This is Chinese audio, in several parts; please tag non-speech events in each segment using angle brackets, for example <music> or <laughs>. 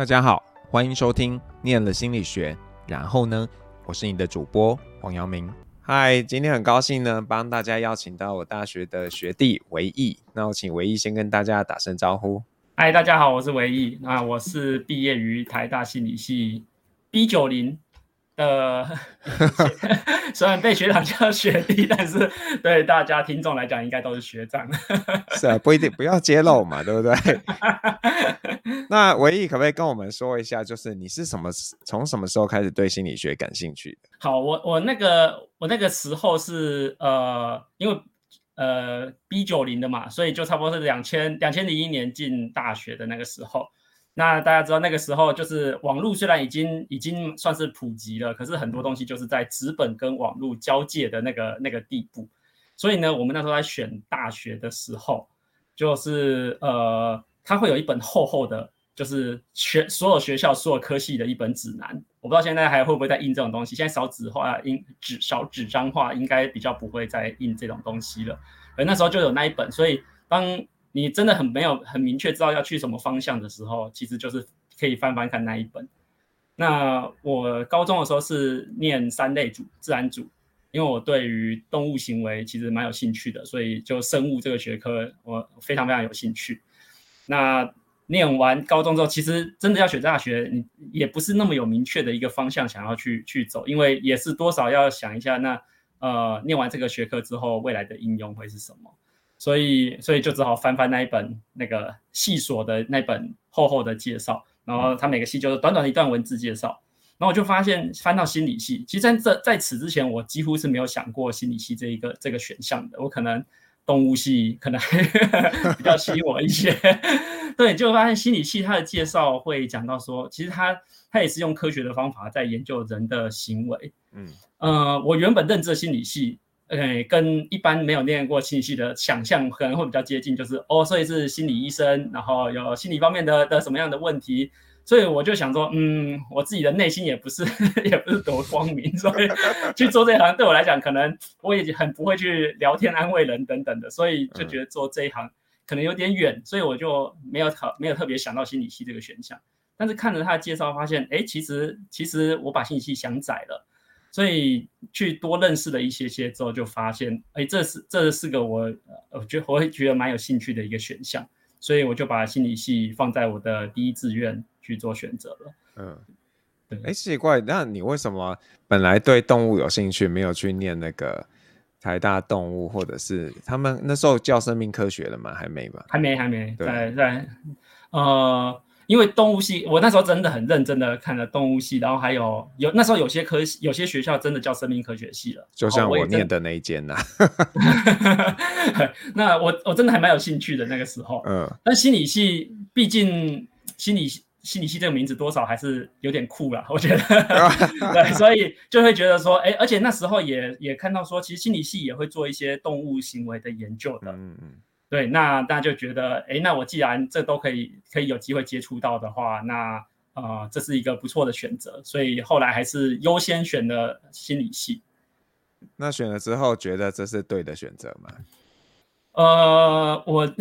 大家好，欢迎收听《念了心理学》，然后呢，我是你的主播黄阳明。嗨，今天很高兴呢，帮大家邀请到我大学的学弟维毅。那我请维毅先跟大家打声招呼。嗨，大家好，我是维毅。那我是毕业于台大心理系 B 九零。呃，<laughs> 虽然被学长叫学弟，<laughs> 但是对大家听众来讲，应该都是学长。<laughs> 是啊，不一定，不要揭露嘛，对不对？那唯一可不可以跟我们说一下，就是你是什么从什么时候开始对心理学感兴趣的？好，我我那个我那个时候是呃，因为呃 B 九零的嘛，所以就差不多是两千两千零一年进大学的那个时候。那大家知道那个时候就是网络虽然已经已经算是普及了，可是很多东西就是在纸本跟网络交界的那个那个地步。所以呢，我们那时候在选大学的时候，就是呃，它会有一本厚厚的，就是全所有学校所有科系的一本指南。我不知道现在还会不会再印这种东西。现在少纸化，印纸少纸张化，应该比较不会再印这种东西了。而那时候就有那一本，所以当你真的很没有很明确知道要去什么方向的时候，其实就是可以翻翻看那一本。那我高中的时候是念三类组，自然组，因为我对于动物行为其实蛮有兴趣的，所以就生物这个学科我非常非常有兴趣。那念完高中之后，其实真的要选大学，你也不是那么有明确的一个方向想要去去走，因为也是多少要想一下，那呃念完这个学科之后，未来的应用会是什么。所以，所以就只好翻翻那一本那个系所的那本厚厚的介绍，然后它每个系就是短短的一段文字介绍，然后我就发现翻到心理系，其实在这在此之前，我几乎是没有想过心理系这一个这个选项的，我可能动物系可能 <laughs> 比较吸引我一些，对，就发现心理系它的介绍会讲到说，其实它它也是用科学的方法在研究人的行为，嗯，呃，我原本认知的心理系。OK，跟一般没有念过心理系的想象可能会比较接近，就是哦，所以是心理医生，然后有心理方面的的什么样的问题，所以我就想说，嗯，我自己的内心也不是 <laughs> 也不是多光明，所以去做这一行对我来讲，可能我也很不会去聊天安慰人等等的，所以就觉得做这一行可能有点远，所以我就没有考没有特别想到心理系这个选项。但是看着他的介绍，发现，哎，其实其实我把心理系想窄了。所以去多认识了一些些之后，就发现，哎，这是这是个我，我觉得我会觉得蛮有兴趣的一个选项，所以我就把心理系放在我的第一志愿去做选择了。嗯，对。哎，奇怪，那你为什么本来对动物有兴趣，没有去念那个台大动物，或者是他们那时候叫生命科学了吗？还没吧？还没，还没。对，在在，呃。因为动物系，我那时候真的很认真的看了动物系，然后还有有那时候有些科有些学校真的叫生命科学系了，就像我念的那一间呐、啊。<laughs> 那我我真的还蛮有兴趣的那个时候，嗯，但心理系毕竟心理心理系这个名字多少还是有点酷啦，<laughs> 我觉得，<laughs> 对，所以就会觉得说，哎，而且那时候也也看到说，其实心理系也会做一些动物行为的研究的，嗯嗯。对，那大家就觉得，哎，那我既然这都可以，可以有机会接触到的话，那呃，这是一个不错的选择，所以后来还是优先选了心理系。那选了之后，觉得这是对的选择吗？呃，我 <laughs>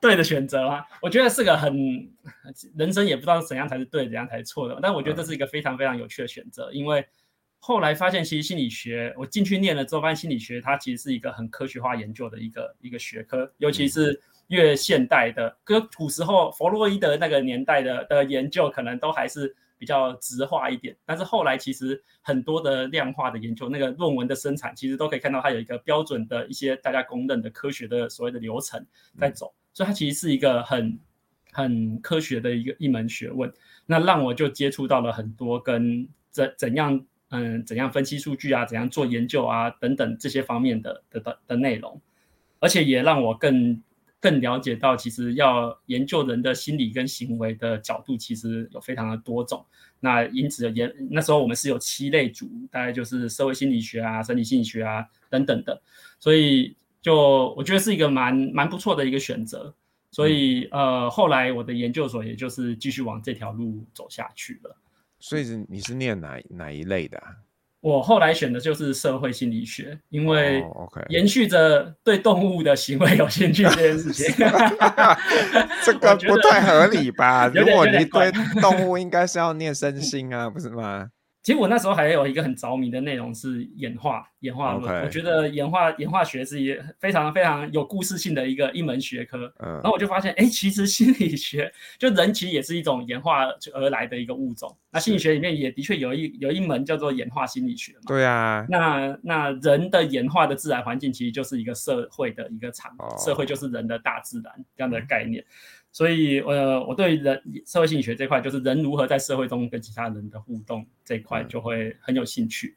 对的选择啊，我觉得是个很人生也不知道怎样才是对，怎样才是错的，但我觉得这是一个非常非常有趣的选择，因为。后来发现，其实心理学，我进去念了之后，发现心理学它其实是一个很科学化研究的一个一个学科，尤其是越现代的，跟古时候弗洛伊德那个年代的的研究，可能都还是比较直化一点。但是后来其实很多的量化的研究，那个论文的生产，其实都可以看到它有一个标准的一些大家公认的科学的所谓的流程在走，所以它其实是一个很很科学的一个一门学问。那让我就接触到了很多跟怎怎样。嗯，怎样分析数据啊？怎样做研究啊？等等这些方面的的的的内容，而且也让我更更了解到，其实要研究人的心理跟行为的角度，其实有非常的多种。那因此也那时候我们是有七类组，大概就是社会心理学啊、生理心理学啊等等的，所以就我觉得是一个蛮蛮不错的一个选择。所以呃，后来我的研究所也就是继续往这条路走下去了。所以是你是念哪哪一类的啊？我后来选的就是社会心理学，因为延续着对动物的行为有兴趣这件事情。<laughs> <laughs> 这个不太合理吧？<laughs> 如果你对动物应该是要念身心啊，不是吗？其实我那时候还有一个很着迷的内容是演化，演化论。我觉得演化演化学是一非常非常有故事性的一个一门学科。嗯，然后我就发现，哎，其实心理学就人其实也是一种演化而来的一个物种。那心理学里面也的确有一有一门叫做演化心理学嘛。对啊。那那人的演化的自然环境其实就是一个社会的一个场，哦、社会就是人的大自然这样的概念。嗯所以，呃，我对人社会心理学这块，就是人如何在社会中跟其他人的互动这一块，就会很有兴趣。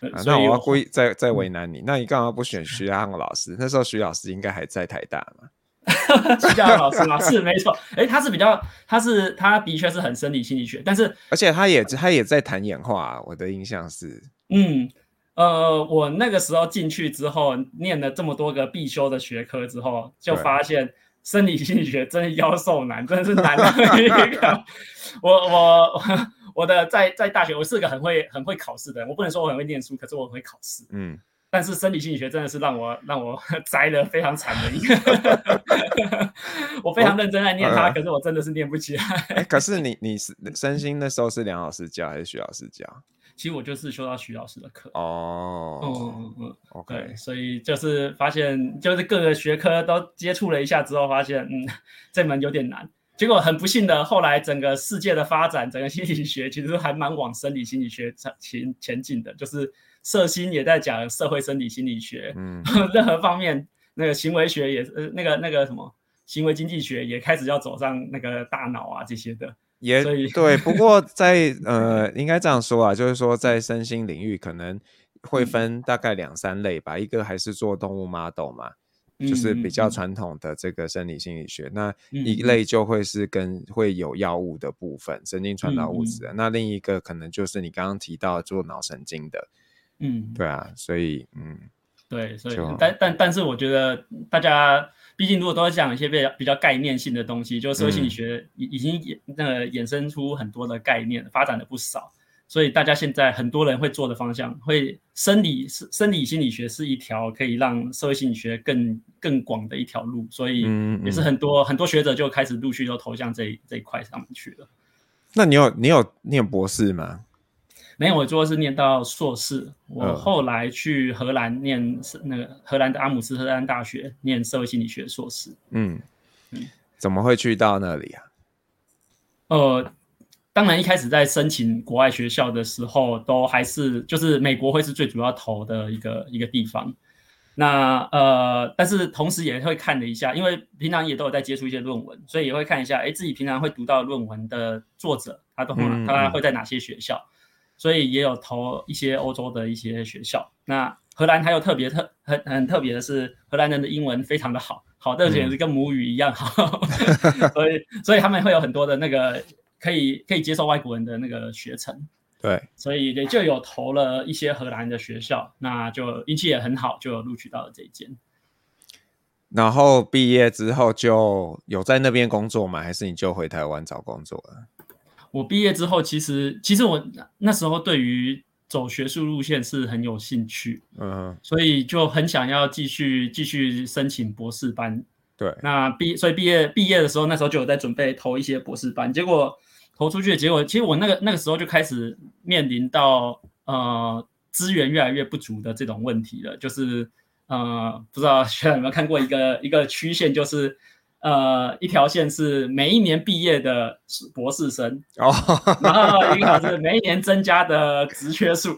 嗯呃、那我要故意再再为难你，嗯、那你干嘛不选徐家老师？那时候徐老师应该还在台大嘛？<laughs> 徐家老师嘛，是没错。哎，他是比较，他是他的确是很生理心理学，但是而且他也他也在谈演化、啊。我的印象是，嗯，呃，我那个时候进去之后，念了这么多个必修的学科之后，就发现。生理心理学真的妖兽难，真的是难的 <laughs> 一个。我我 <laughs> 我的在在大学，我是个很会很会考试的人。我不能说我很会念书，可是我很会考试。嗯，但是生理心理学真的是让我让我 <laughs> 栽的非常惨的一个。我非常认真在念它，可是我真的是念不起来。欸、可是你你是身心那时候是梁老师教还是徐老师教？其实我就是修到徐老师的课哦，嗯嗯嗯，OK，对，所以就是发现，就是各个学科都接触了一下之后，发现，嗯，这门有点难。结果很不幸的，后来整个世界的发展，整个心理学其实还蛮往生理心理学前前进的，就是社心也在讲社会生理心理学，嗯，<laughs> 任何方面那个行为学也是，那个那个什么行为经济学也开始要走上那个大脑啊这些的。也对，不过 <laughs> 在呃，应该这样说啊，就是说在身心领域可能会分大概两三类吧。嗯、一个还是做动物 model 嘛，嗯、就是比较传统的这个生理心理学。嗯、那一类就会是跟会有药物的部分，嗯、神经传导物质。嗯、那另一个可能就是你刚刚提到做脑神经的。嗯，对啊，所以嗯，对，所以但但但是我觉得大家。毕竟，如果都在讲一些比较比较概念性的东西，就是社会心理学已已经衍那个衍生出很多的概念，发展了不少。所以大家现在很多人会做的方向，会生理是生理心理学是一条可以让社会心理学更更广的一条路。所以也是很多很多学者就开始陆续都投向这一这一块上面去了。那你有你有念博士吗？没有，我做的是念到硕士。我后来去荷兰念那个荷兰的阿姆斯特丹大学念社会心理学硕士。嗯嗯，怎么会去到那里啊？呃，当然一开始在申请国外学校的时候，都还是就是美国会是最主要投的一个一个地方。那呃，但是同时也会看了一下，因为平常也都有在接触一些论文，所以也会看一下，哎，自己平常会读到论文的作者，他都他会在哪些学校。所以也有投一些欧洲的一些学校。那荷兰还有特别特很很特别的是，荷兰人的英文非常的好，好的简直跟母语一样好。嗯、<laughs> 所以所以他们会有很多的那个可以可以接受外国人的那个学程。对，所以也就有投了一些荷兰的学校，那就运气也很好，就有录取到了这一间。然后毕业之后就有在那边工作吗？还是你就回台湾找工作了？我毕业之后，其实其实我那时候对于走学术路线是很有兴趣，嗯，所以就很想要继续继续申请博士班。对，那毕所以毕业毕业的时候，那时候就有在准备投一些博士班，结果投出去的结果，其实我那个那个时候就开始面临到呃资源越来越不足的这种问题了，就是呃不知道学 <laughs> 长有没有看过一个一个曲线，就是。呃，一条线是每一年毕业的博士生哦，然后一个是每一年增加的职缺数，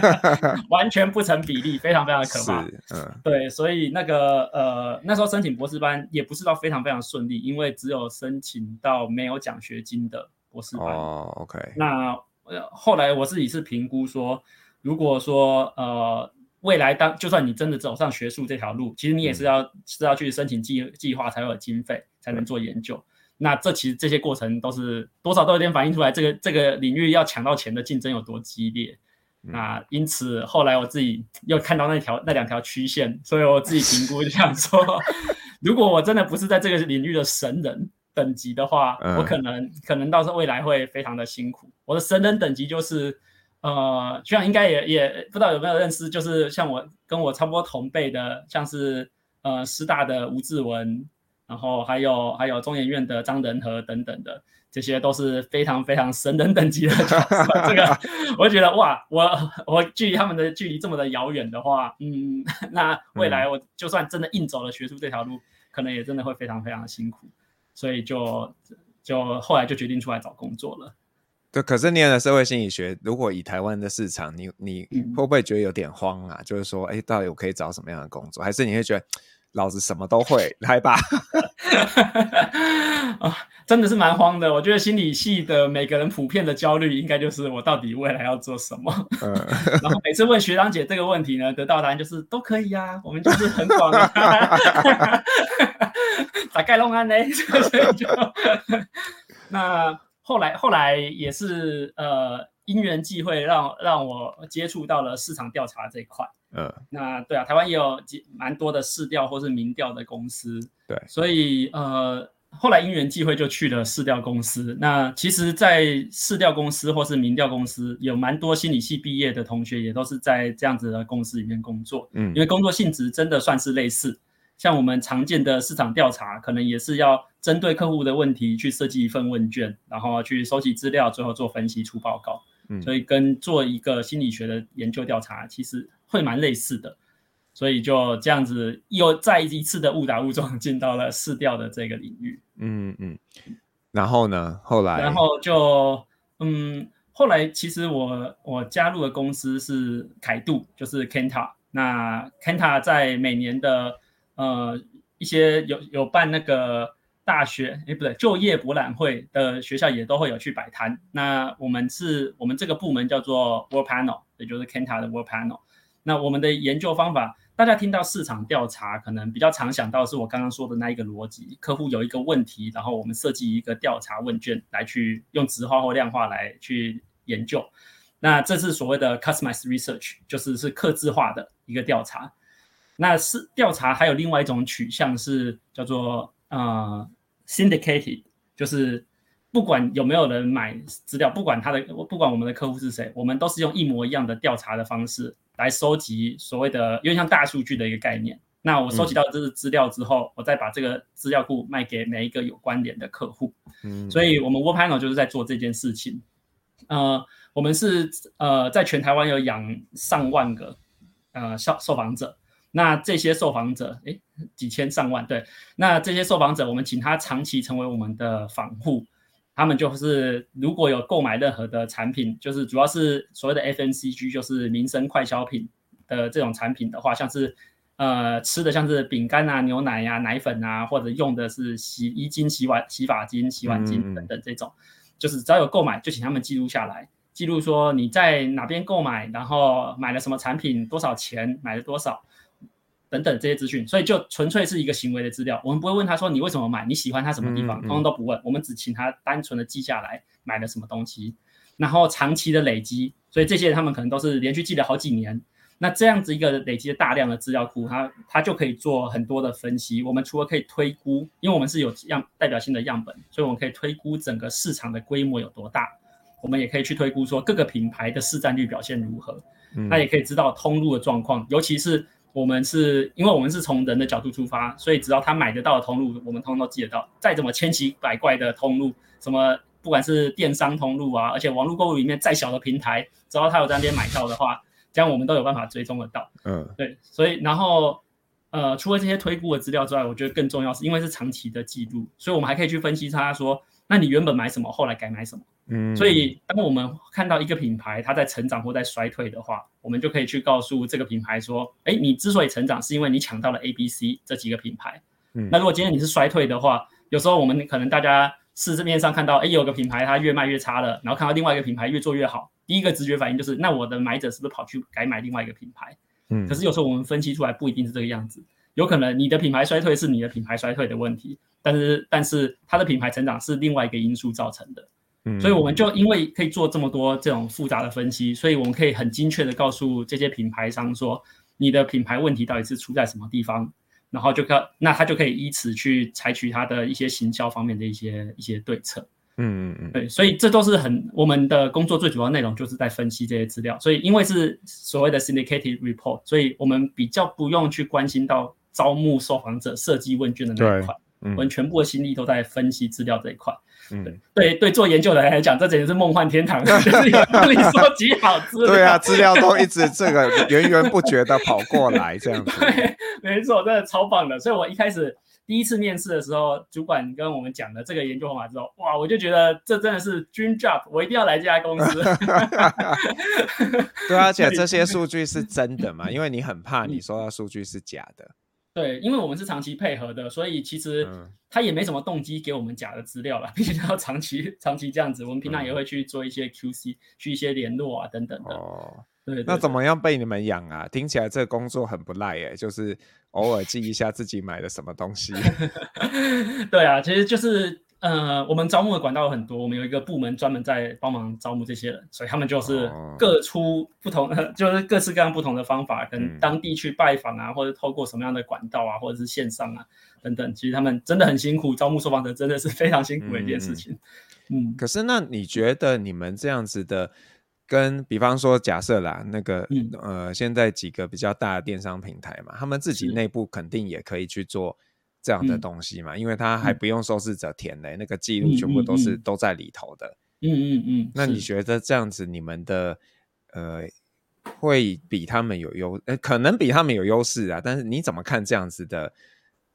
<laughs> 完全不成比例，非常非常的可怕。嗯，对，所以那个呃，那时候申请博士班也不是到非常非常顺利，因为只有申请到没有奖学金的博士班。哦，OK。那呃后来我自己是评估说，如果说呃。未来当就算你真的走上学术这条路，其实你也是要、嗯、是要去申请计计划才会有经费才能做研究。嗯、那这其实这些过程都是多少都有点反映出来，这个这个领域要抢到钱的竞争有多激烈。嗯、那因此后来我自己又看到那条那两条曲线，所以我自己评估就想说，<laughs> 如果我真的不是在这个领域的神人等级的话，嗯、我可能可能到时候未来会非常的辛苦。我的神人等级就是。呃，学长应该也也不知道有没有认识，就是像我跟我差不多同辈的，像是呃师大的吴志文，然后还有还有中研院的张仁和等等的，这些都是非常非常神人等级的。这个 <laughs> 我就觉得哇，我我距离他们的距离这么的遥远的话，嗯，<laughs> 那未来我就算真的硬走了学术这条路，嗯、可能也真的会非常非常的辛苦，所以就就后来就决定出来找工作了。对，可是念了社会心理学，如果以台湾的市场，你你会不会觉得有点慌啊？嗯、就是说，哎，到底我可以找什么样的工作？还是你会觉得，老子什么都会，来吧？<laughs> 啊，真的是蛮慌的。我觉得心理系的每个人普遍的焦虑，应该就是我到底未来要做什么？嗯，<laughs> 然后每次问学长姐这个问题呢，得到的答案就是都可以呀、啊，我们就是很广啊。<laughs> 咋盖弄安呢？所以就那。后来，后来也是呃因缘际会让让我接触到了市场调查这一块。嗯，那对啊，台湾也有几蛮多的市调或是民调的公司。对，所以呃后来因缘际会就去了市调公司。那其实，在市调公司或是民调公司，有蛮多心理系毕业的同学也都是在这样子的公司里面工作。嗯，因为工作性质真的算是类似。像我们常见的市场调查，可能也是要针对客户的问题去设计一份问卷，然后去收集资料，最后做分析出报告。嗯，所以跟做一个心理学的研究调查，其实会蛮类似的。所以就这样子又再一次的误打误撞进到了市调的这个领域。嗯嗯。然后呢？后来？然后就嗯，后来其实我我加入的公司是凯度，就是 Kantar。那 Kantar 在每年的呃，一些有有办那个大学，哎，不对，就业博览会的学校也都会有去摆摊。那我们是，我们这个部门叫做 World Panel，也就是 Kantar 的 World Panel。那我们的研究方法，大家听到市场调查，可能比较常想到是我刚刚说的那一个逻辑：客户有一个问题，然后我们设计一个调查问卷来去用质化或量化来去研究。那这是所谓的 Customized Research，就是是客制化的一个调查。那是调查，还有另外一种取向是叫做呃 syndicated，就是不管有没有人买资料，不管他的不管我们的客户是谁，我们都是用一模一样的调查的方式来收集所谓的，有点像大数据的一个概念。那我收集到这个资料之后，嗯、我再把这个资料库卖给每一个有关联的客户。嗯，所以我们 World Panel 就是在做这件事情。呃，我们是呃在全台湾有养上万个呃受受访者。那这些受访者，诶，几千上万，对。那这些受访者，我们请他长期成为我们的访户，他们就是如果有购买任何的产品，就是主要是所谓的 FMCG，就是民生快消品的这种产品的话，像是呃吃的像是饼干啊、牛奶呀、啊、奶粉啊，或者用的是洗衣精、洗碗、洗发精、洗碗精等等这种，嗯、就是只要有购买，就请他们记录下来，记录说你在哪边购买，然后买了什么产品，多少钱，买了多少。等等这些资讯，所以就纯粹是一个行为的资料。我们不会问他说你为什么买，你喜欢他什么地方，通通都不问。我们只请他单纯的记下来买了什么东西，然后长期的累积。所以这些人他们可能都是连续记了好几年。那这样子一个累积的大量的资料库，它它就可以做很多的分析。我们除了可以推估，因为我们是有样代表性的样本，所以我们可以推估整个市场的规模有多大。我们也可以去推估说各个品牌的市占率表现如何。那也可以知道通路的状况，尤其是。我们是因为我们是从人的角度出发，所以只要他买得到的通路，我们通通都记得到。再怎么千奇百怪的通路，什么不管是电商通路啊，而且网络购物里面再小的平台，只要他有在那边买到的话，这样我们都有办法追踪得到。嗯，对，所以然后呃，除了这些推估的资料之外，我觉得更重要是因为是长期的记录，所以我们还可以去分析他说，那你原本买什么，后来改买什么。嗯，所以当我们看到一个品牌它在成长或在衰退的话，我们就可以去告诉这个品牌说，哎，你之所以成长，是因为你抢到了 A、B、C 这几个品牌。嗯，那如果今天你是衰退的话，有时候我们可能大家是市面上看到，哎，有个品牌它越卖越差了，然后看到另外一个品牌越做越好，第一个直觉反应就是，那我的买者是不是跑去改买另外一个品牌？嗯，可是有时候我们分析出来不一定是这个样子，有可能你的品牌衰退是你的品牌衰退的问题，但是但是它的品牌成长是另外一个因素造成的。所以我们就因为可以做这么多这种复杂的分析，所以我们可以很精确的告诉这些品牌商说，你的品牌问题到底是出在什么地方，然后就可那他就可以依此去采取他的一些行销方面的一些一些对策。嗯嗯嗯，对，所以这都是很我们的工作最主要内容，就是在分析这些资料。所以因为是所谓的 syndicated report，所以我们比较不用去关心到招募受访者设计问卷的那一块，嗯、我们全部的心力都在分析资料这一块。嗯，对对对，做研究的人来讲，这简直是梦幻天堂，<laughs> 就是帮你收集好资料。对啊，资料都一直这个源源不绝的跑过来，这样子。<laughs> 对，没错，真的超棒的。所以我一开始第一次面试的时候，主管跟我们讲了这个研究方法之后，哇，我就觉得这真的是 dream job，我一定要来这家公司。<laughs> 对，而且这些数据是真的嘛？因为你很怕你收到数据是假的。对，因为我们是长期配合的，所以其实他也没什么动机给我们假的资料了。<laughs> 毕竟要长期长期这样子，我们平常也会去做一些 QC，、嗯、去一些联络啊等等的。哦，对，对，对，那怎么样被你们养啊？听起来这个工作很不赖耶，就是偶尔记一下自己买了什么东西。<laughs> 对啊，其实就是。呃，我们招募的管道有很多，我们有一个部门专门在帮忙招募这些人，所以他们就是各出不同的，<laughs> 就是各式各样不同的方法，跟当地去拜访啊，或者透过什么样的管道啊，或者是线上啊等等，其实他们真的很辛苦，招募受访者真的是非常辛苦的一件事情。嗯，可是那你觉得你们这样子的，跟比方说假设啦，那个、嗯、呃，现在几个比较大的电商平台嘛，他们自己内部肯定也可以去做。这样的东西嘛，嗯、因为他还不用受试者填嘞，嗯、那个记录全部都是、都在里头的。嗯嗯嗯。嗯，那你觉得这样子，你们的呃会比他们有优，呃，可能比他们有优势啊？但是你怎么看这样子的？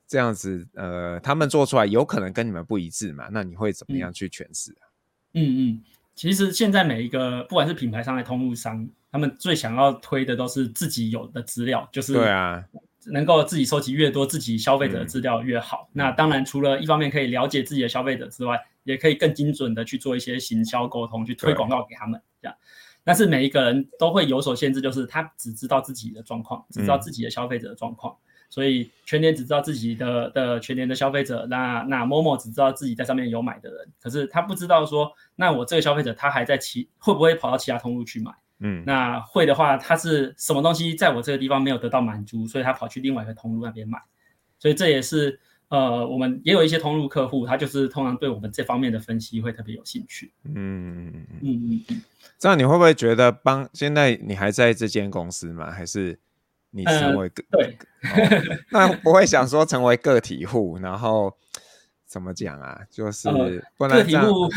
这样子呃，他们做出来有可能跟你们不一致嘛？那你会怎么样去诠释啊？嗯嗯，其实现在每一个不管是品牌商还是通路商，他们最想要推的都是自己有的资料，就是对啊。能够自己收集越多自己消费者的资料越好。嗯、那当然，除了一方面可以了解自己的消费者之外，也可以更精准的去做一些行销沟通，去推广告给他们。这样，但是每一个人都会有所限制，就是他只知道自己的状况，只知道自己的消费者的状况。嗯、所以全年只知道自己的的全年的消费者，那那 Momo 只知道自己在上面有买的人，可是他不知道说，那我这个消费者他还在其会不会跑到其他通路去买？嗯，那会的话，他是什么东西在我这个地方没有得到满足，所以他跑去另外一个通路那边买，所以这也是呃，我们也有一些通路客户，他就是通常对我们这方面的分析会特别有兴趣。嗯嗯嗯嗯，这样你会不会觉得帮现在你还在这间公司吗？还是你成为个、呃、对、哦，那不会想说成为个体户，然后。怎么讲啊？就是不能、呃、个体户，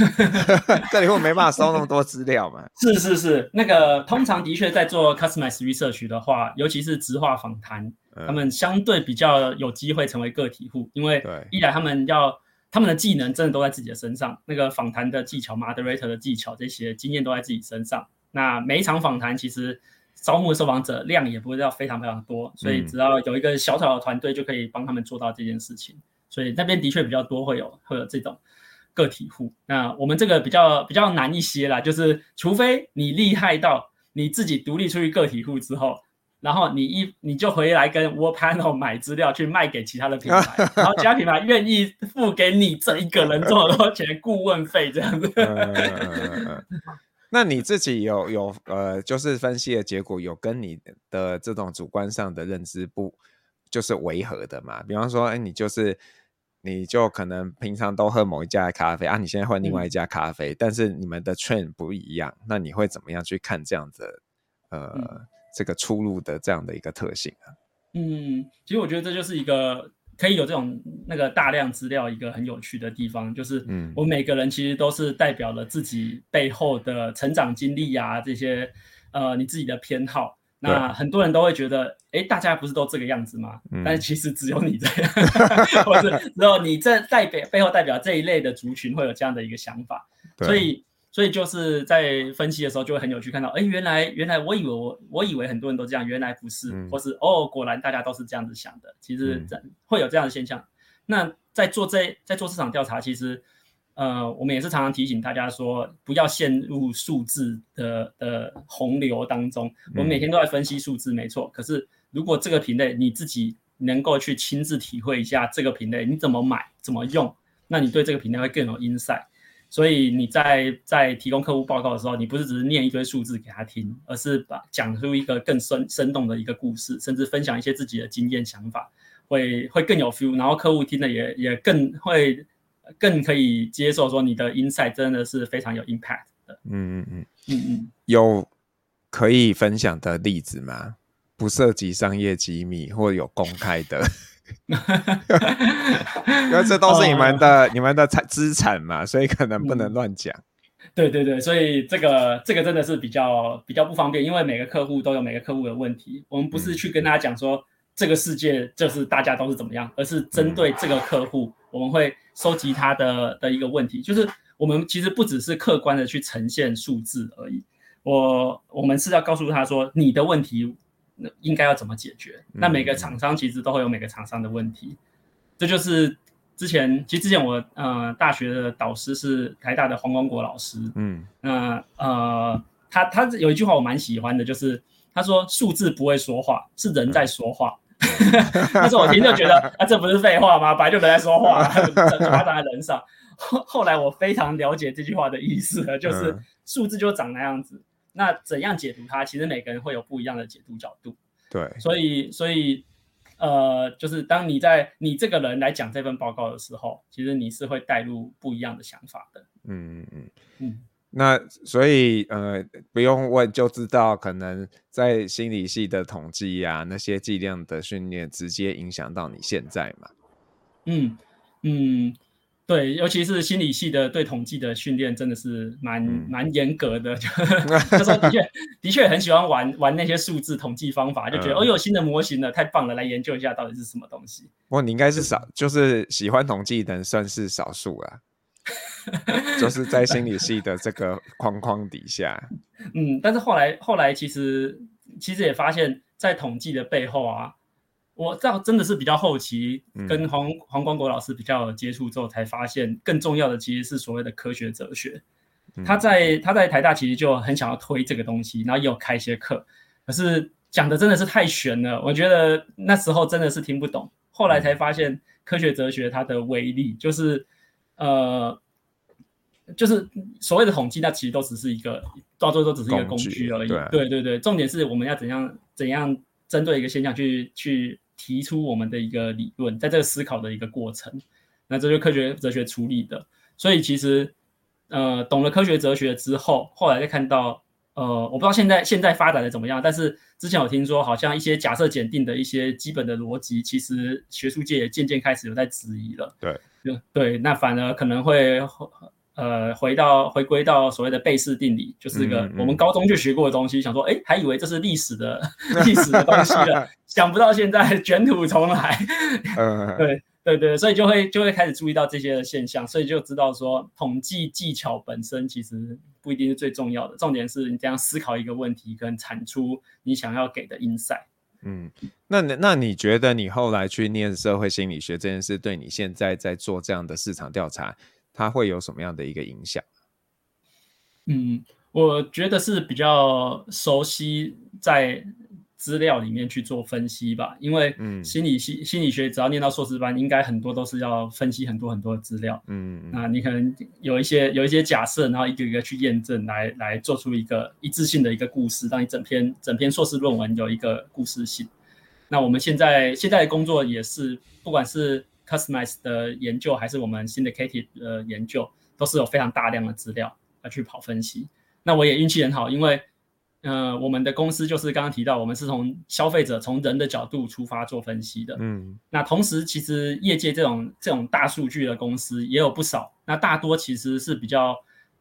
个体户没办法收那么多资料嘛。是是是，那个通常的确在做 customized research 的话，尤其是直化访谈，嗯、他们相对比较有机会成为个体户，因为一来他们要他们的技能真的都在自己的身上，那个访谈的技巧、moderator 的技巧这些经验都在自己身上。那每一场访谈其实招募的受访者量也不会要非常非常多，所以只要有一个小小的团队就可以帮他们做到这件事情。所以那边的确比较多，会有会有这种个体户。那我们这个比较比较难一些啦，就是除非你厉害到你自己独立出去个体户之后，然后你一你就回来跟 Workpanel 买资料去卖给其他的品牌，<laughs> 然后其他品牌愿意付给你这一个人这么多钱顾问费这样子。嗯、那你自己有有呃，就是分析的结果有跟你的这种主观上的认知不就是违和的嘛？比方说，哎，你就是。你就可能平常都喝某一家的咖啡啊，你现在换另外一家咖啡，嗯、但是你们的 trend 不一样，那你会怎么样去看这样子呃、嗯、这个出入的这样的一个特性啊？嗯，其实我觉得这就是一个可以有这种那个大量资料一个很有趣的地方，就是嗯，我们每个人其实都是代表了自己背后的成长经历啊，这些呃你自己的偏好。那很多人都会觉得，哎，大家不是都这个样子吗？嗯、但是其实只有你这样，<laughs> 或者只有你这代表背后代表这一类的族群会有这样的一个想法。对所以，所以就是在分析的时候就会很有趣，看到，哎，原来原来我以为我我以为很多人都这样，原来不是，嗯、或是哦，果然大家都是这样子想的。其实会有这样的现象。嗯、那在做这在做市场调查，其实。呃，我们也是常常提醒大家说，不要陷入数字的的洪流当中。我们每天都在分析数字，没错。可是，如果这个品类你自己能够去亲自体会一下这个品类，你怎么买、怎么用，那你对这个品类会更有 insight。所以你在在提供客户报告的时候，你不是只是念一堆数字给他听，而是把讲出一个更生生动的一个故事，甚至分享一些自己的经验想法，会会更有 feel。然后客户听了也也更会。更可以接受说你的 insight 真的是非常有 impact 的。嗯嗯嗯嗯嗯，有可以分享的例子吗？不涉及商业机密或有公开的，<laughs> 因为这都是你们的、哦、你们的财资产嘛，所以可能不能乱讲。对对对，所以这个这个真的是比较比较不方便，因为每个客户都有每个客户的问题。我们不是去跟大家讲说这个世界就是大家都是怎么样，而是针对这个客户，我们会收集他的的一个问题。就是我们其实不只是客观的去呈现数字而已，我我们是要告诉他说你的问题应该要怎么解决。那每个厂商其实都会有每个厂商的问题，这就是。之前其实之前我呃大学的导师是台大的黄光国老师，嗯，那呃他他有一句话我蛮喜欢的，就是他说数字不会说话，是人在说话。<laughs> 但是我听就觉得 <laughs> 啊，这不是废话吗？本来就人在说话，<laughs> 发长在人上。后后来我非常了解这句话的意思了，就是数字就长那样子，那怎样解读它，其实每个人会有不一样的解读角度。对，所以所以。呃，就是当你在你这个人来讲这份报告的时候，其实你是会带入不一样的想法的。嗯嗯嗯嗯。那所以呃，不用问就知道，可能在心理系的统计呀、啊，那些剂量的训练，直接影响到你现在嘛。嗯嗯。对，尤其是心理系的对统计的训练真的是蛮、嗯、蛮严格的，就那时候的确的确很喜欢玩玩那些数字统计方法，就觉得、嗯、哦有新的模型了，太棒了，来研究一下到底是什么东西。不过你应该是少，就是喜欢统计的人算是少数啊，就是在心理系的这个框框底下。<laughs> 嗯，但是后来后来其实其实也发现，在统计的背后啊。我到真的是比较后期跟黄、嗯、黄光国老师比较有接触之后，才发现更重要的其实是所谓的科学哲学。嗯、他在他在台大其实就很想要推这个东西，然后也有开一些课，可是讲的真的是太玄了，我觉得那时候真的是听不懂。后来才发现科学哲学它的威力，就是呃，就是所谓的统计，那其实都只是一个到最后都只是一个工具而已。对，对对对，重点是我们要怎样怎样针对一个现象去去。提出我们的一个理论，在这个思考的一个过程，那这就是科学哲学处理的。所以其实，呃，懂了科学哲学之后，后来再看到，呃，我不知道现在现在发展的怎么样，但是之前有听说，好像一些假设检定的一些基本的逻辑，其实学术界也渐渐开始有在质疑了。对，对，那反而可能会。呃，回到回归到所谓的贝氏定理，就是个我们高中就学过的东西。嗯嗯、想说，哎，还以为这是历史的历史的东西了，<laughs> 想不到现在卷土重来。嗯、<laughs> 对对对，所以就会就会开始注意到这些现象，所以就知道说，统计技巧本身其实不一定是最重要的，重点是你这样思考一个问题，跟产出你想要给的 insight。嗯，那那你觉得你后来去念社会心理学这件事，对你现在在做这样的市场调查？它会有什么样的一个影响？嗯，我觉得是比较熟悉在资料里面去做分析吧，因为心理系、嗯、心理学只要念到硕士班，应该很多都是要分析很多很多的资料。嗯，那你可能有一些有一些假设，然后一个一个去验证来，来来做出一个一致性的一个故事，让你整篇整篇硕士论文有一个故事性。那我们现在现在的工作也是，不管是 Customize 的研究还是我们 Syndicated 的研究，都是有非常大量的资料要去跑分析。那我也运气很好，因为呃，我们的公司就是刚刚提到，我们是从消费者从人的角度出发做分析的。嗯，那同时其实业界这种这种大数据的公司也有不少，那大多其实是比较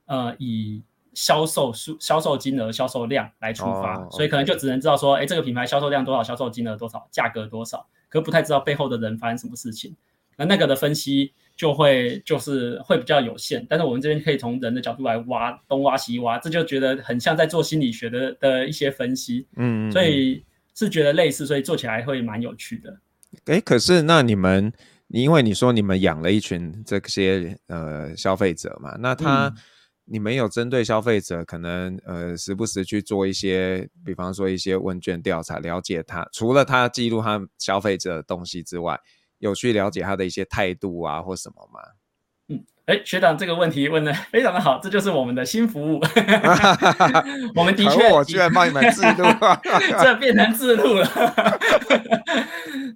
呃以销售数、销售金额、销售量来出发，哦、所以可能就只能知道说，哎，这个品牌销售量多少，销售金额多少，价格多少，可不太知道背后的人发生什么事情。那那个的分析就会就是会比较有限，但是我们这边可以从人的角度来挖东挖西挖，这就觉得很像在做心理学的的一些分析，嗯，所以是觉得类似，所以做起来会蛮有趣的。诶，可是那你们，因为你说你们养了一群这些呃消费者嘛，那他、嗯、你们有针对消费者可能呃时不时去做一些，比方说一些问卷调查，了解他除了他记录他消费者的东西之外。有去了解他的一些态度啊，或什么吗？嗯，哎，学长这个问题问的非常的好，这就是我们的新服务。<laughs> 我们的确，我居然帮你们自录，这变成制度了。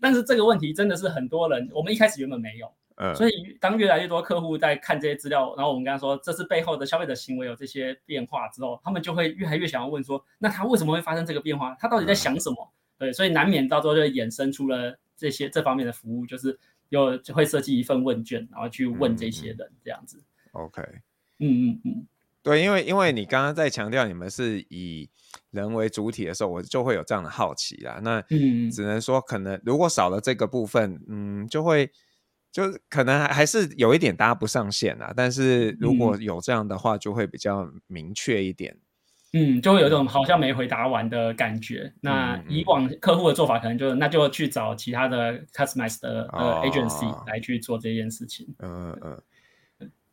但是这个问题真的是很多人，我们一开始原本没有，嗯，所以当越来越多客户在看这些资料，然后我们跟他说这是背后的消费者行为有这些变化之后，他们就会越来越想要问说，那他为什么会发生这个变化？他到底在想什么？嗯、对，所以难免到时候就衍生出了这些这方面的服务，就是有就会设计一份问卷，然后去问这些人这样子。嗯、OK，嗯嗯嗯，对，因为因为你刚刚在强调你们是以人为主体的时候，我就会有这样的好奇啦。那嗯，只能说可能如果少了这个部分，嗯，就会就可能还是有一点搭不上线啦。但是如果有这样的话，就会比较明确一点。嗯，就会有一种好像没回答完的感觉。嗯、那以往客户的做法可能就是，那就去找其他的 customized 的、呃、agency 来去做这件事情。嗯嗯。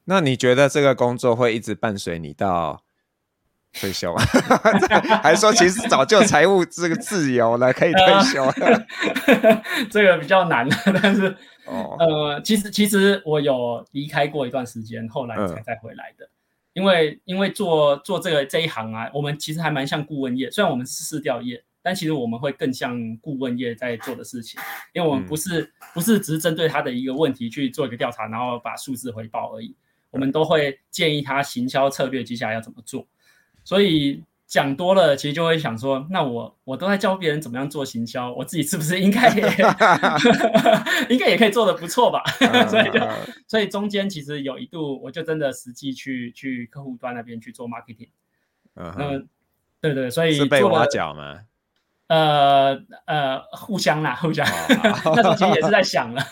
那你觉得这个工作会一直伴随你到？退休，<laughs> 还说其实早就财务这个自由了，可以退休了。呃、<laughs> 这个比较难，但是、哦、呃，其实其实我有离开过一段时间，后来才再回来的。嗯、因为因为做做这个这一行啊，我们其实还蛮像顾问业，虽然我们是市调业，但其实我们会更像顾问业在做的事情，因为我们不是、嗯、不是只是针对他的一个问题去做一个调查，然后把数字回报而已，我们都会建议他行销策略接下来要怎么做。所以讲多了，其实就会想说，那我我都在教别人怎么样做行销，我自己是不是应该也 <laughs> 应该也可以做的不错吧？<laughs> 所以就所以中间其实有一度，我就真的实际去去客户端那边去做 marketing。嗯，那对对，所以是被挖角吗？呃呃，互相啦，互相。<laughs> 那时候其实也是在想了。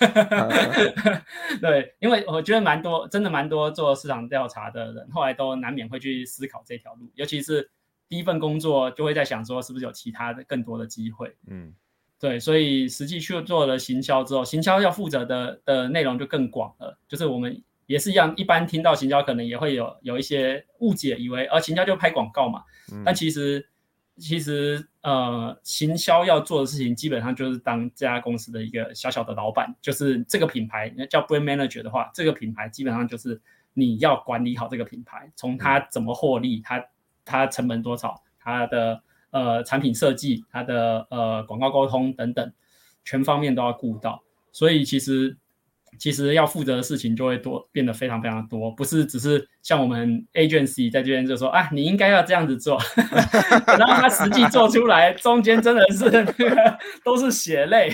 对，因为我觉得蛮多，真的蛮多做市场调查的人，后来都难免会去思考这条路。尤其是第一份工作，就会在想说，是不是有其他的更多的机会？嗯，对，所以实际去做了行销之后，行销要负责的的内容就更广了。就是我们也是一样，一般听到行销，可能也会有有一些误解，以为呃行销就拍广告嘛。嗯，但其实。其实，呃，行销要做的事情，基本上就是当这家公司的一个小小的老板，就是这个品牌叫 brand manager 的话，这个品牌基本上就是你要管理好这个品牌，从它怎么获利，它它成本多少，它的呃产品设计，它的呃广告沟通等等，全方面都要顾到。所以其实。其实要负责的事情就会多，变得非常非常多，不是只是像我们 agency 在这边就说啊，你应该要这样子做，<laughs> 然后他实际做出来，中间真的是 <laughs> 都是血泪。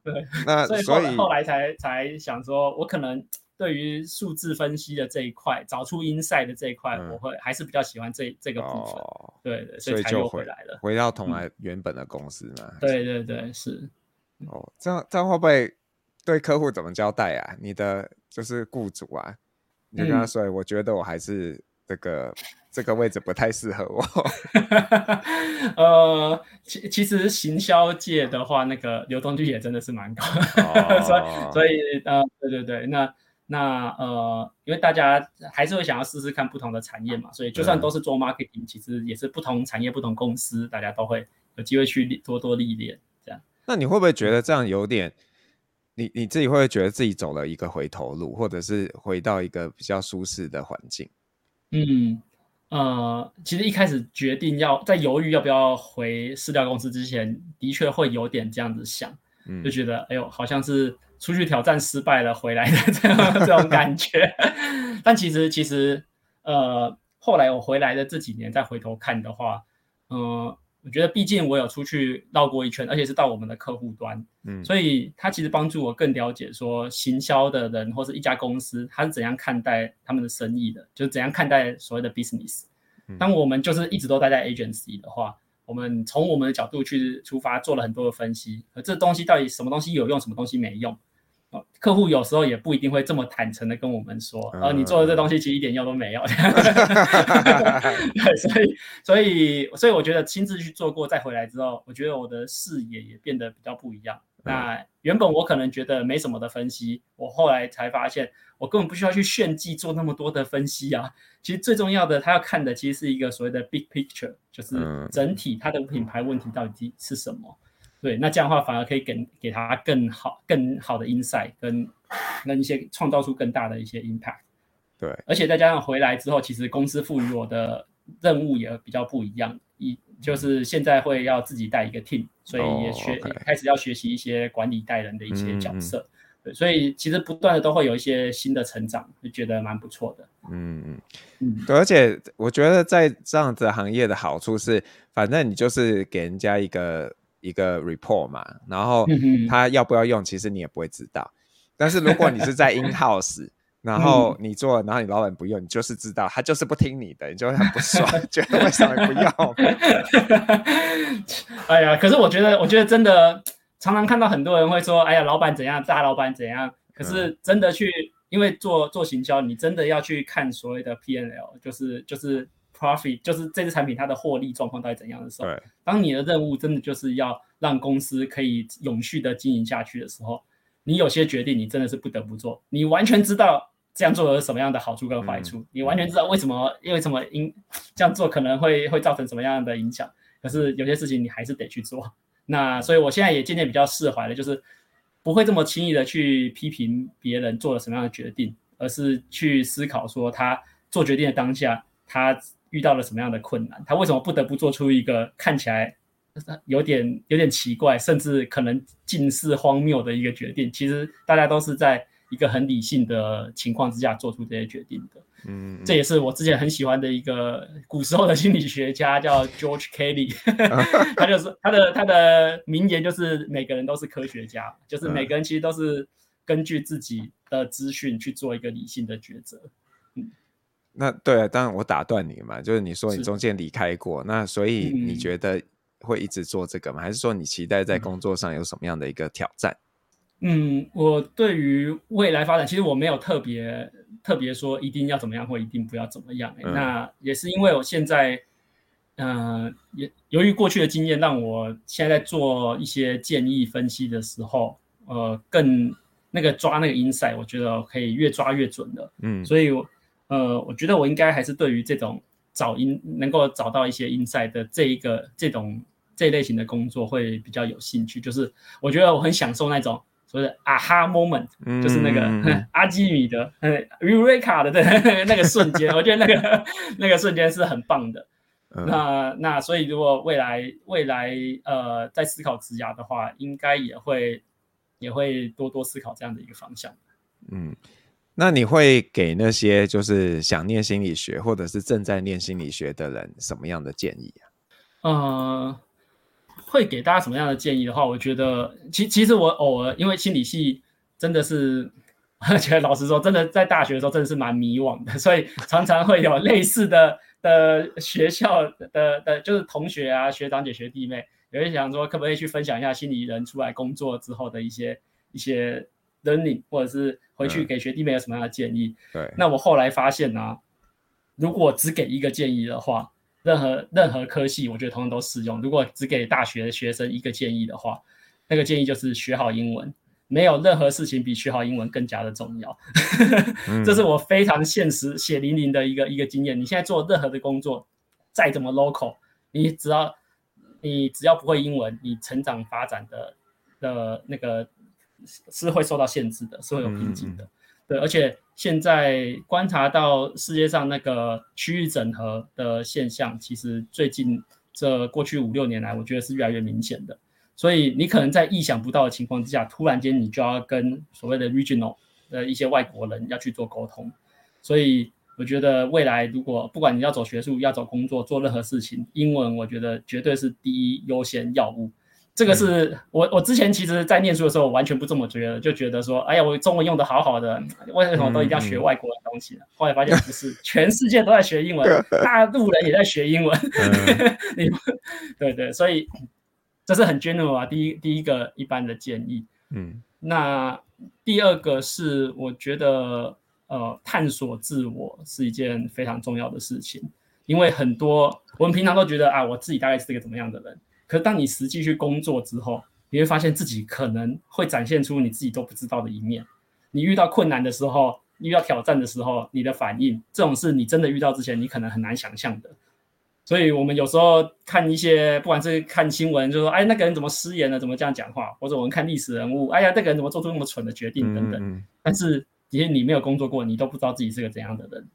<laughs> 对，那所以后来，才才想说，我可能对于数字分析的这一块，找出 insight 的这一块，嗯、我会还是比较喜欢这这个部分。哦、对对，所以才又回来了，回到同来原本的公司嘛。嗯、对对对，是。哦，这样这样会不会？对客户怎么交代啊？你的就是雇主啊，你就跟他说，嗯、我觉得我还是这个这个位置不太适合我。<laughs> 呃，其其实行销界的话，那个流动率也真的是蛮高的，哦、<laughs> 所以所以呃，对对对，那那呃，因为大家还是会想要试试看不同的产业嘛，所以就算都是做 marketing，、嗯、其实也是不同产业、不同公司，大家都会有机会去多多历练这样。那你会不会觉得这样有点？你你自己会不会觉得自己走了一个回头路，或者是回到一个比较舒适的环境？嗯呃，其实一开始决定要在犹豫要不要回饲料公司之前，的确会有点这样子想，嗯、就觉得哎呦，好像是出去挑战失败了回来的这样这种感觉。<laughs> 但其实其实呃，后来我回来的这几年再回头看的话，嗯、呃。我觉得，毕竟我有出去绕过一圈，而且是到我们的客户端，嗯，所以它其实帮助我更了解说行销的人或是一家公司他是怎样看待他们的生意的，就是怎样看待所谓的 business。当我们就是一直都待在 agency 的话，我们从我们的角度去出发，做了很多的分析，而这东西到底什么东西有用，什么东西没用。客户有时候也不一定会这么坦诚的跟我们说，呃、嗯，你做的这东西其实一点用都没有。<laughs> 对，所以，所以，所以我觉得亲自去做过再回来之后，我觉得我的视野也变得比较不一样。嗯、那原本我可能觉得没什么的分析，我后来才发现，我根本不需要去炫技做那么多的分析啊。其实最重要的，他要看的其实是一个所谓的 big picture，就是整体它的品牌问题到底是什么。对，那这样的话反而可以给给他更好、更好的 insight，跟跟一些创造出更大的一些 impact。对，而且再加上回来之后，其实公司赋予我的任务也比较不一样，一就是现在会要自己带一个 team，所以也学、oh. 开始要学习一些管理带人的一些角色。嗯嗯对，所以其实不断的都会有一些新的成长，就觉得蛮不错的。嗯嗯嗯，对，而且我觉得在这样子行业的好处是，反正你就是给人家一个一个 report 嘛，然后他要不要用，其实你也不会知道。但是如果你是在 in house，<laughs> 然后你做，然后你老板不用，你就是知道他就是不听你的，你就会很不爽，<laughs> 觉得为什么不用？<laughs> 哎呀，可是我觉得，我觉得真的常常看到很多人会说，哎呀，老板怎样，大老板怎样。可是真的去，因为做做行销，你真的要去看所谓的 P N L，就是就是 profit，就是这支产品它的获利状况到底怎样的时候。对。当你的任务真的就是要让公司可以永续的经营下去的时候。你有些决定，你真的是不得不做。你完全知道这样做有什么样的好处跟坏处，嗯、你完全知道为什么，因为什么因这样做可能会会造成什么样的影响。可是有些事情你还是得去做。那所以我现在也渐渐比较释怀了，就是不会这么轻易的去批评别人做了什么样的决定，而是去思考说他做决定的当下，他遇到了什么样的困难，他为什么不得不做出一个看起来。有点有点奇怪，甚至可能近似荒谬的一个决定。其实大家都是在一个很理性的情况之下做出这些决定的。嗯，嗯，这也是我之前很喜欢的一个古时候的心理学家，叫 George Kelly。<laughs> 他就是他的他的名言就是每个人都是科学家，就是每个人其实都是根据自己的资讯去做一个理性的抉择。嗯，那对啊，当然我打断你嘛，就是你说你中间离开过，那所以你觉得？会一直做这个吗？还是说你期待在工作上有什么样的一个挑战？嗯，我对于未来发展，其实我没有特别特别说一定要怎么样或一定不要怎么样，欸。嗯，那也是因为我现在，嗯，呃，也由于过去的经验，让我现在在做一些建议分析的时候，呃，更那个抓那个 insight，我觉得可以越抓越准的。嗯，所以，呃，我觉得我应该还是对于这种找因能够找到一些 insight 的这一个这种。这类型的工作会比较有兴趣，就是我觉得我很享受那种所谓的啊哈 moment，就是那个、嗯、<laughs> 阿基米德、尤瑞卡的 <laughs> 那个瞬间，我觉得那个 <laughs> 那个瞬间是很棒的。嗯、那那所以如果未来未来呃在思考职涯的话，应该也会也会多多思考这样的一个方向。嗯，那你会给那些就是想念心理学或者是正在念心理学的人什么样的建议啊？嗯、会给大家什么样的建议的话，我觉得其其实我偶尔因为心理系真的是，<laughs> 而且老实说，真的在大学的时候真的是蛮迷惘的，所以常常会有类似的的学校的的，就是同学啊、学长姐、学弟妹，有人想说可不可以去分享一下心理人出来工作之后的一些一些 learning，或者是回去给学弟妹有什么样的建议？对、嗯，那我后来发现呢、啊，如果只给一个建议的话。任何任何科系，我觉得通通都适用。如果只给大学的学生一个建议的话，那个建议就是学好英文。没有任何事情比学好英文更加的重要。<laughs> 这是我非常现实、血淋淋的一个一个经验。你现在做任何的工作，再怎么 local，你只要你只要不会英文，你成长发展的的那个是会受到限制的，是会有瓶颈的。对，而且现在观察到世界上那个区域整合的现象，其实最近这过去五六年来，我觉得是越来越明显的。所以你可能在意想不到的情况之下，突然间你就要跟所谓的 regional 的一些外国人要去做沟通。所以我觉得未来如果不管你要走学术、要走工作、做任何事情，英文我觉得绝对是第一优先要务。这个是我我之前其实，在念书的时候，我完全不这么觉得，就觉得说，哎呀，我中文用的好好的，为什么都一定要学外国的东西呢？后来发现不是，全世界都在学英文，<laughs> 大陆人也在学英文。<laughs> 你对对，所以这是很 general 啊。第一第一个一般的建议，嗯，那第二个是我觉得，呃，探索自我是一件非常重要的事情，因为很多我们平常都觉得啊，我自己大概是一个怎么样的人。可是当你实际去工作之后，你会发现自己可能会展现出你自己都不知道的一面。你遇到困难的时候，遇到挑战的时候，你的反应，这种事你真的遇到之前，你可能很难想象的。所以，我们有时候看一些，不管是看新闻，就说，哎，那个人怎么失言了，怎么这样讲话，或者我们看历史人物，哎呀，那个人怎么做出那么蠢的决定等等。嗯嗯。但是，其实你没有工作过，你都不知道自己是个怎样的人。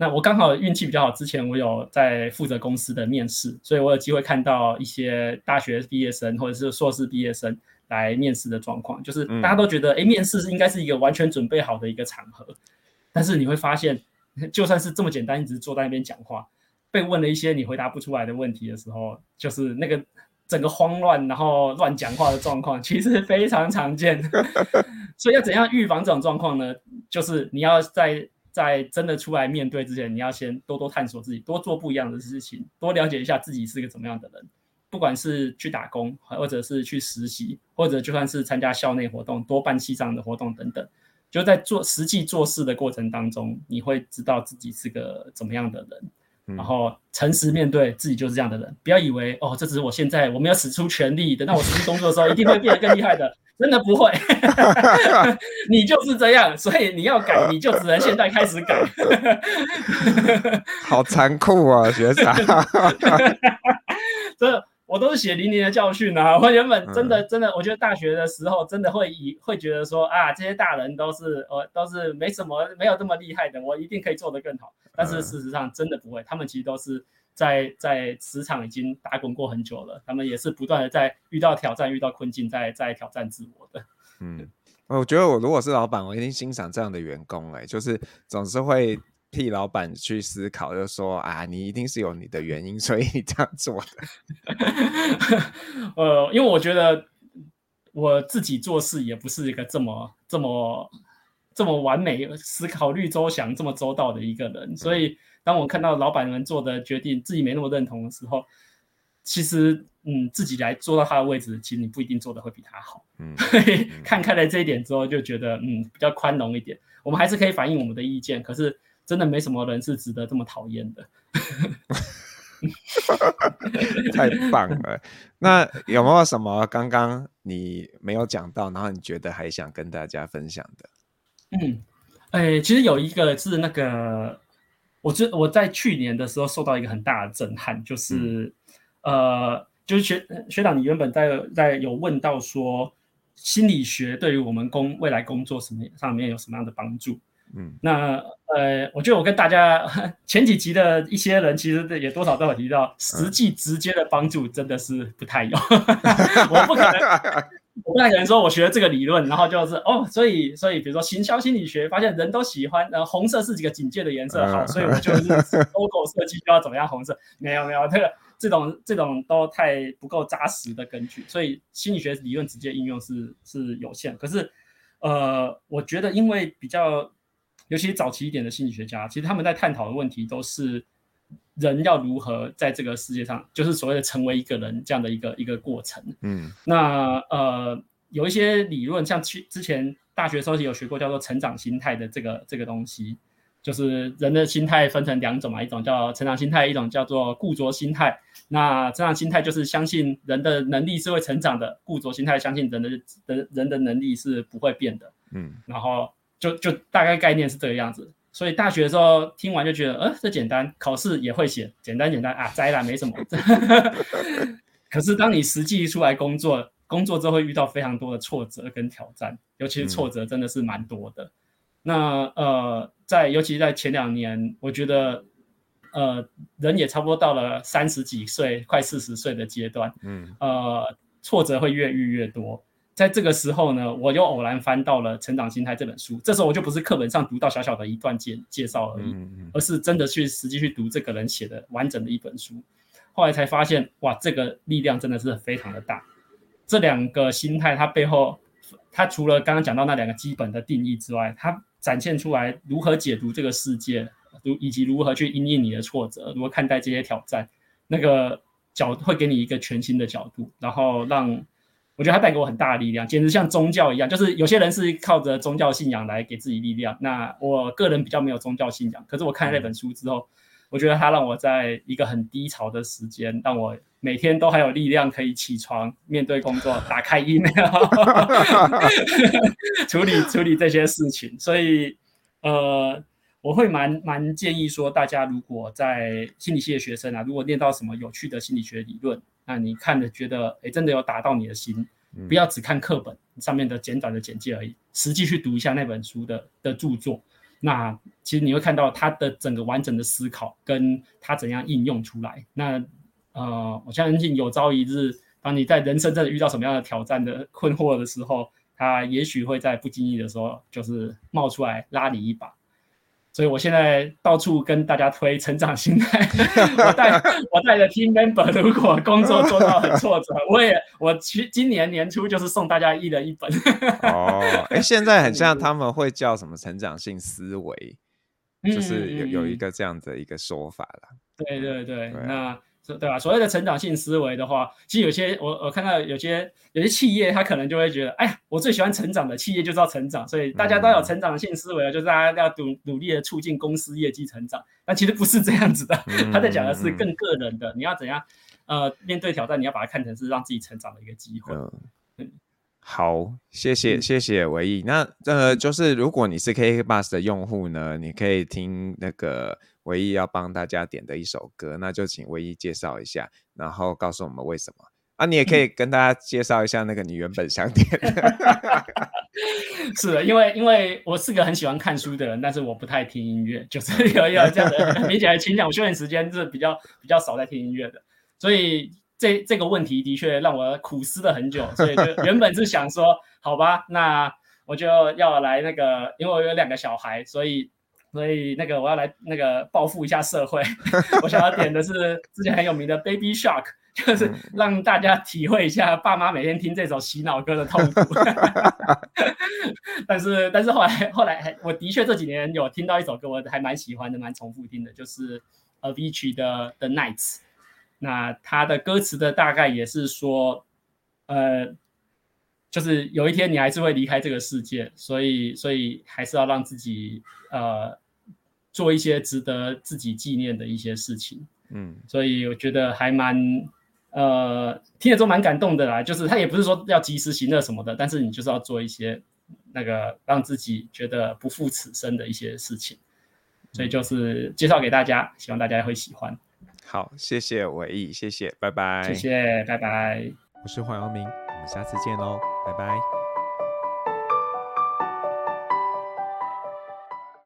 那我刚好运气比较好，之前我有在负责公司的面试，所以我有机会看到一些大学毕业生或者是硕士毕业生来面试的状况，就是大家都觉得，哎、嗯，面试是应该是一个完全准备好的一个场合，但是你会发现，就算是这么简单，一直坐在那边讲话，被问了一些你回答不出来的问题的时候，就是那个整个慌乱然后乱讲话的状况，其实非常常见。<laughs> 所以要怎样预防这种状况呢？就是你要在。在真的出来面对之前，你要先多多探索自己，多做不一样的事情，多了解一下自己是个怎么样的人。不管是去打工，或者是去实习，或者就算是参加校内活动，多办系上的活动等等，就在做实际做事的过程当中，你会知道自己是个怎么样的人。然后诚实面对自己就是这样的人，不要以为哦，这只是我现在我没有使出全力，等到我实际工作的时候一定会变得更厉害的，真的不会，<laughs> 你就是这样，所以你要改，<laughs> 你就只能现在开始改。<laughs> 好残酷啊，学长！这。我都是血淋淋的教训啊！我原本真的真的，我觉得大学的时候真的会以会觉得说啊，这些大人都是呃都是没什么没有这么厉害的，我一定可以做得更好。但是事实上真的不会，他们其实都是在在职场已经打滚过很久了，他们也是不断的在遇到挑战、遇到困境，在在挑战自我的。嗯，我觉得我如果是老板，我一定欣赏这样的员工哎、欸，就是总是会。替老板去思考，就说啊，你一定是有你的原因，所以你这样做的。<laughs> 呃，因为我觉得我自己做事也不是一个这么这么这么完美、思考虑周详、这么周到的一个人，所以当我看到老板们做的决定，自己没那么认同的时候，其实嗯，自己来坐到他的位置，其实你不一定做的会比他好。<laughs> 嗯，看开了这一点之后，就觉得嗯，比较宽容一点，我们还是可以反映我们的意见，可是。真的没什么人是值得这么讨厌的，<laughs> 太棒了！那有没有什么刚刚你没有讲到，然后你觉得还想跟大家分享的？嗯，哎、欸，其实有一个是那个，我觉我在去年的时候受到一个很大的震撼，就是、嗯、呃，就是学学长，你原本在在有问到说，心理学对于我们工未来工作什么上面有什么样的帮助？嗯，那呃，我觉得我跟大家 <laughs> 前几集的一些人，其实也多少都有提到，实际直接的帮助真的是不太有。<laughs> 我不可能，<laughs> 我不太可能说我学了这个理论，然后就是哦，所以所以比如说行销心理学发现人都喜欢，呃，红色是几个警戒的颜色，好，所以我就是 logo 设计就要怎么样红色，没有没有，这个这种这种都太不够扎实的根据，所以心理学理论直接应用是是有限。可是呃，我觉得因为比较。尤其早期一点的心理学家，其实他们在探讨的问题都是人要如何在这个世界上，就是所谓的成为一个人这样的一个一个过程。嗯，那呃有一些理论，像去之前大学时候有学过叫做成长心态的这个这个东西，就是人的心态分成两种嘛，一种叫成长心态，一种叫做固着心态。那成长心态就是相信人的能力是会成长的，固着心态相信人的人人的能力是不会变的。嗯，然后。就就大概概念是这个样子，所以大学的时候听完就觉得，呃，这简单，考试也会写，简单简单啊，摘了没什么。<laughs> 可是当你实际出来工作，工作之后会遇到非常多的挫折跟挑战，尤其是挫折真的是蛮多的。嗯、那呃，在尤其在前两年，我觉得呃，人也差不多到了三十几岁，快四十岁的阶段，嗯，呃，挫折会越遇越多。在这个时候呢，我又偶然翻到了《成长心态》这本书。这时候我就不是课本上读到小小的一段介介绍而已，而是真的去实际去读这个人写的完整的一本书。后来才发现，哇，这个力量真的是非常的大。这两个心态，它背后，它除了刚刚讲到那两个基本的定义之外，它展现出来如何解读这个世界，如以及如何去因应你的挫折，如何看待这些挑战，那个角会给你一个全新的角度，然后让。我觉得它带给我很大的力量，简直像宗教一样。就是有些人是靠着宗教信仰来给自己力量，那我个人比较没有宗教信仰。可是我看了那本书之后，我觉得它让我在一个很低潮的时间，让我每天都还有力量可以起床面对工作，打开 email，<laughs> <laughs> 处理处理这些事情。所以，呃，我会蛮蛮建议说，大家如果在心理系的学生啊，如果念到什么有趣的心理学理论。那你看着觉得，哎，真的有打到你的心，不要只看课本上面的简短的简介而已，实际去读一下那本书的的著作，那其实你会看到他的整个完整的思考，跟他怎样应用出来。那呃，我相信有朝一日，当你在人生真的遇到什么样的挑战的困惑的时候，他也许会在不经意的时候，就是冒出来拉你一把。所以我现在到处跟大家推成长心态。<laughs> 我带我带的 team member，如果工作做到很挫折，我也我去今年年初就是送大家一人一本。哦，哎、欸，现在很像 <laughs> 他们会叫什么成长性思维，嗯、就是有有一个这样的一个说法了。对对对，对啊、那。对吧？所谓的成长性思维的话，其实有些我我看到有些有些企业，他可能就会觉得，哎呀，我最喜欢成长的企业就是要成长，所以大家都有成长性思维，就是大家要努努力的促进公司业绩成长。但其实不是这样子的，他在讲的是更个人的，你要怎样呃面对挑战，你要把它看成是让自己成长的一个机会。嗯，好，谢谢谢谢唯逸。那呃，就是如果你是 KK Bus 的用户呢，你可以听那个。唯一要帮大家点的一首歌，那就请唯一介绍一下，然后告诉我们为什么啊？你也可以跟大家介绍一下那个你原本想点的。<laughs> 是的，因为因为我是个很喜欢看书的人，但是我不太听音乐，就是有有这样的明显的倾向。我休闲时间是比较比较少在听音乐的，所以这这个问题的确让我苦思了很久。所以就 <laughs> 原本是想说，好吧，那我就要来那个，因为我有两个小孩，所以。所以那个我要来那个报复一下社会，<laughs> 我想要点的是之前很有名的 Baby Shark，就是让大家体会一下爸妈每天听这首洗脑歌的痛苦。<laughs> 但是但是后来后来我的确这几年有听到一首歌，我还蛮喜欢的，蛮重复听的，就是 Avicii 的 The Nights。那他的歌词的大概也是说，呃。就是有一天你还是会离开这个世界，所以所以还是要让自己呃做一些值得自己纪念的一些事情，嗯，所以我觉得还蛮呃听了之后蛮感动的啦。就是他也不是说要及时行乐什么的，但是你就是要做一些那个让自己觉得不负此生的一些事情，所以就是介绍给大家，希望大家会喜欢。好，谢谢唯逸，谢谢，拜拜，谢谢，拜拜。我是黄耀明。我们下次见喽，拜拜。